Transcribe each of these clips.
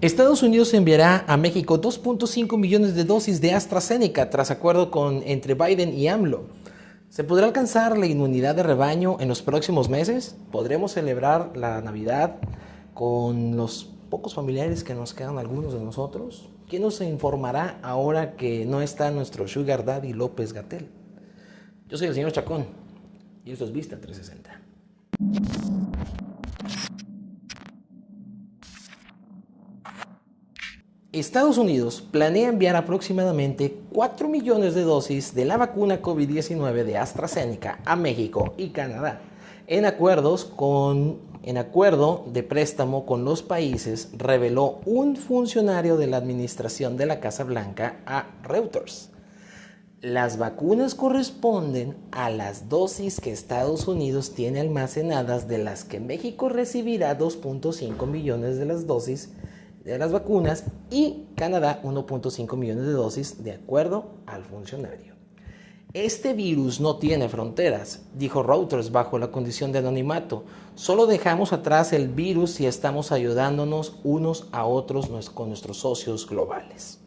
Estados Unidos enviará a México 2.5 millones de dosis de AstraZeneca tras acuerdo con, entre Biden y AMLO. ¿Se podrá alcanzar la inmunidad de rebaño en los próximos meses? ¿Podremos celebrar la Navidad con los pocos familiares que nos quedan algunos de nosotros? ¿Quién nos informará ahora que no está nuestro Sugar Daddy López Gatel? Yo soy el señor Chacón y esto es Vista 360. Estados Unidos planea enviar aproximadamente 4 millones de dosis de la vacuna COVID-19 de AstraZeneca a México y Canadá en acuerdos con en acuerdo de préstamo con los países, reveló un funcionario de la administración de la Casa Blanca a Reuters. Las vacunas corresponden a las dosis que Estados Unidos tiene almacenadas, de las que México recibirá 2.5 millones de las dosis de las vacunas y Canadá 1.5 millones de dosis, de acuerdo al funcionario. Este virus no tiene fronteras, dijo Reuters bajo la condición de anonimato. Solo dejamos atrás el virus y estamos ayudándonos unos a otros con nuestros socios globales.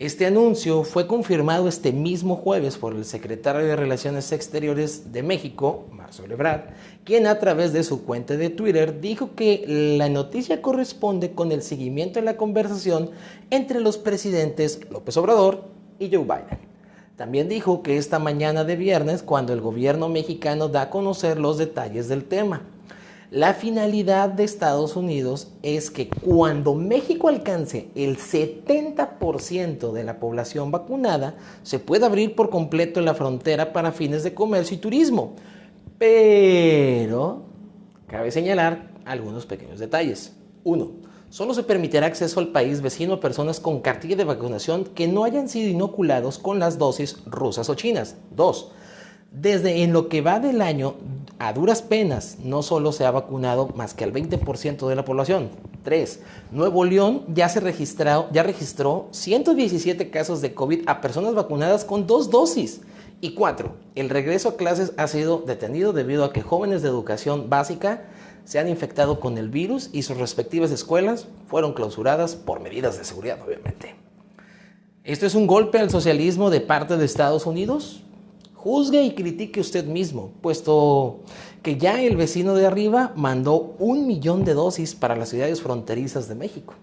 Este anuncio fue confirmado este mismo jueves por el secretario de Relaciones Exteriores de México, Marcelo Ebrard, quien a través de su cuenta de Twitter dijo que la noticia corresponde con el seguimiento de la conversación entre los presidentes López Obrador y Joe Biden. También dijo que esta mañana de viernes, cuando el gobierno mexicano da a conocer los detalles del tema. La finalidad de Estados Unidos es que cuando México alcance el 70% de la población vacunada, se pueda abrir por completo la frontera para fines de comercio y turismo. Pero cabe señalar algunos pequeños detalles. Uno, solo se permitirá acceso al país vecino a personas con cartilla de vacunación que no hayan sido inoculados con las dosis rusas o chinas. Dos, desde en lo que va del año, a duras penas, no solo se ha vacunado más que al 20% de la población. 3. Nuevo León ya, se registró, ya registró 117 casos de COVID a personas vacunadas con dos dosis. Y 4. El regreso a clases ha sido detenido debido a que jóvenes de educación básica se han infectado con el virus y sus respectivas escuelas fueron clausuradas por medidas de seguridad, obviamente. ¿Esto es un golpe al socialismo de parte de Estados Unidos? Juzgue y critique usted mismo, puesto que ya el vecino de arriba mandó un millón de dosis para las ciudades fronterizas de México.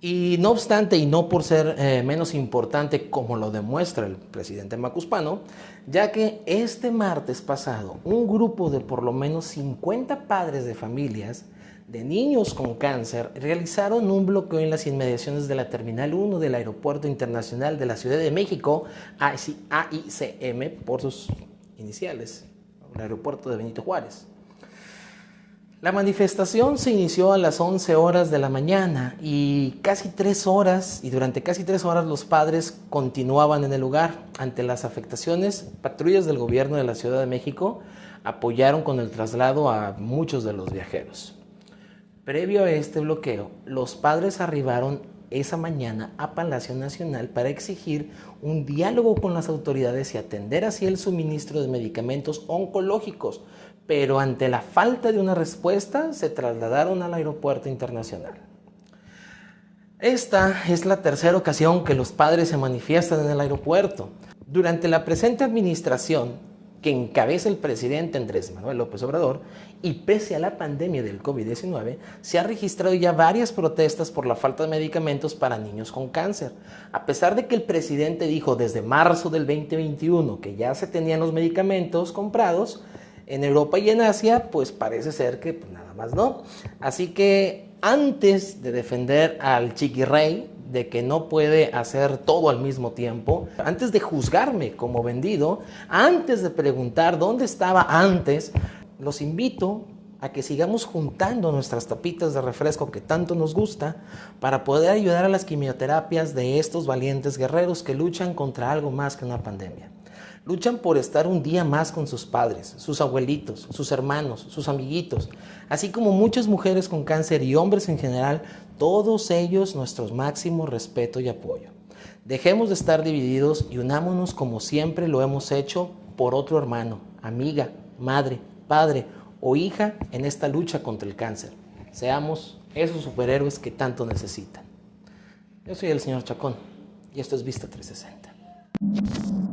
Y no obstante, y no por ser eh, menos importante como lo demuestra el presidente Macuspano, ya que este martes pasado un grupo de por lo menos 50 padres de familias de niños con cáncer realizaron un bloqueo en las inmediaciones de la Terminal 1 del Aeropuerto Internacional de la Ciudad de México, AICM por sus iniciales, el aeropuerto de Benito Juárez. La manifestación se inició a las 11 horas de la mañana y casi tres horas, y durante casi tres horas los padres continuaban en el lugar. Ante las afectaciones, patrullas del gobierno de la Ciudad de México apoyaron con el traslado a muchos de los viajeros. Previo a este bloqueo, los padres arribaron esa mañana a Palacio Nacional para exigir un diálogo con las autoridades y atender así el suministro de medicamentos oncológicos, pero ante la falta de una respuesta se trasladaron al aeropuerto internacional. Esta es la tercera ocasión que los padres se manifiestan en el aeropuerto. Durante la presente administración, que encabeza el presidente Andrés Manuel López Obrador y pese a la pandemia del COVID-19, se ha registrado ya varias protestas por la falta de medicamentos para niños con cáncer. A pesar de que el presidente dijo desde marzo del 2021 que ya se tenían los medicamentos comprados, en Europa y en Asia, pues parece ser que pues, nada más no. Así que antes de defender al chiquirrey, de que no puede hacer todo al mismo tiempo, antes de juzgarme como vendido, antes de preguntar dónde estaba antes, los invito a que sigamos juntando nuestras tapitas de refresco que tanto nos gusta para poder ayudar a las quimioterapias de estos valientes guerreros que luchan contra algo más que una pandemia. Luchan por estar un día más con sus padres, sus abuelitos, sus hermanos, sus amiguitos, así como muchas mujeres con cáncer y hombres en general, todos ellos nuestro máximo respeto y apoyo. Dejemos de estar divididos y unámonos como siempre lo hemos hecho por otro hermano, amiga, madre, padre o hija en esta lucha contra el cáncer. Seamos esos superhéroes que tanto necesitan. Yo soy el señor Chacón y esto es Vista 360.